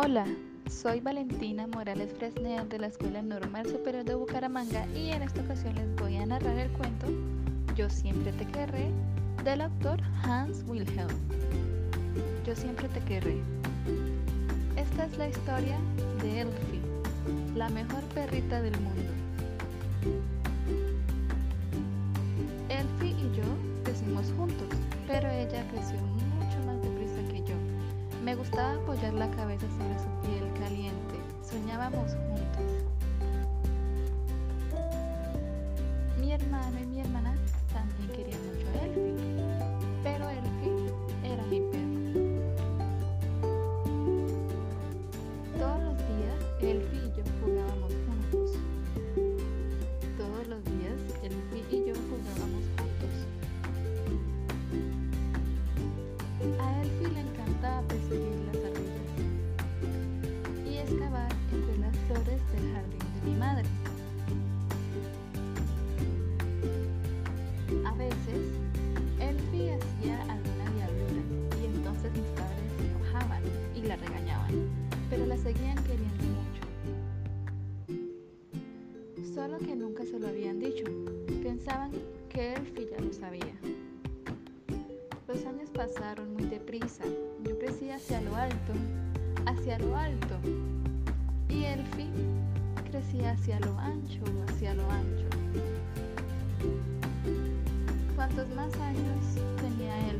Hola, soy Valentina Morales Fresneda de la Escuela Normal Superior de Bucaramanga y en esta ocasión les voy a narrar el cuento Yo siempre te querré del autor Hans Wilhelm. Yo siempre te querré. Esta es la historia de Elfie, la mejor perrita del mundo. Elfie y yo crecimos juntos, pero ella creció mucho Me gustaba apoyar la cabeza sobre su piel caliente. Soñábamos juntos. Mi hermano y mi hermana también querían seguían queriendo mucho. Solo que nunca se lo habían dicho. Pensaban que Elfie ya lo sabía. Los años pasaron muy deprisa. Yo crecí hacia lo alto, hacia lo alto. Y Elfie crecía hacia lo ancho, hacia lo ancho. Cuantos más años tenía Elfie,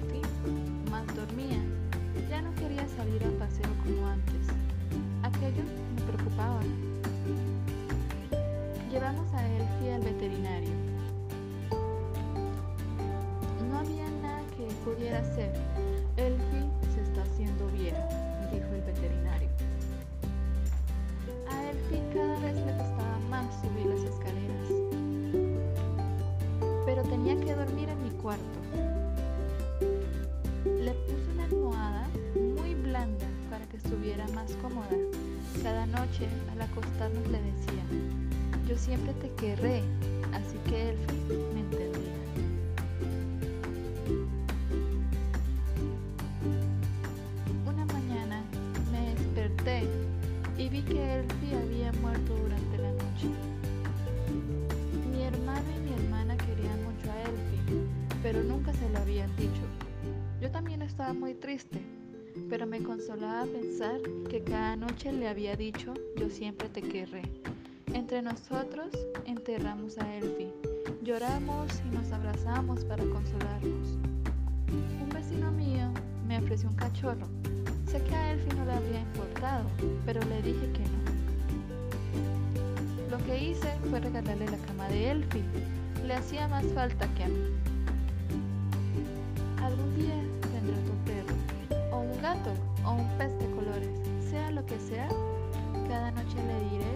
hacer. Elfie se está haciendo vieja, dijo el veterinario. A Elfie cada vez le costaba más subir las escaleras. Pero tenía que dormir en mi cuarto. Le puse una almohada muy blanda para que estuviera más cómoda. Cada noche al acostarnos le decía, yo siempre te querré, así que Elfie me entendía. Y vi que Elfie había muerto durante la noche. Mi hermano y mi hermana querían mucho a Elfie, pero nunca se lo habían dicho. Yo también estaba muy triste, pero me consolaba pensar que cada noche le había dicho yo siempre te querré. Entre nosotros enterramos a Elfie, lloramos y nos abrazamos para consolarnos. Un vecino mío me ofreció un cachorro. Sé que a Elfie no le había importado, pero le dije que no. Lo que hice fue regalarle la cama de Elfie. Le hacía más falta que a mí. Algún día tendré otro perro, o un gato, o un pez de colores. Sea lo que sea, cada noche le diré,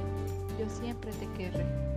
yo siempre te querré.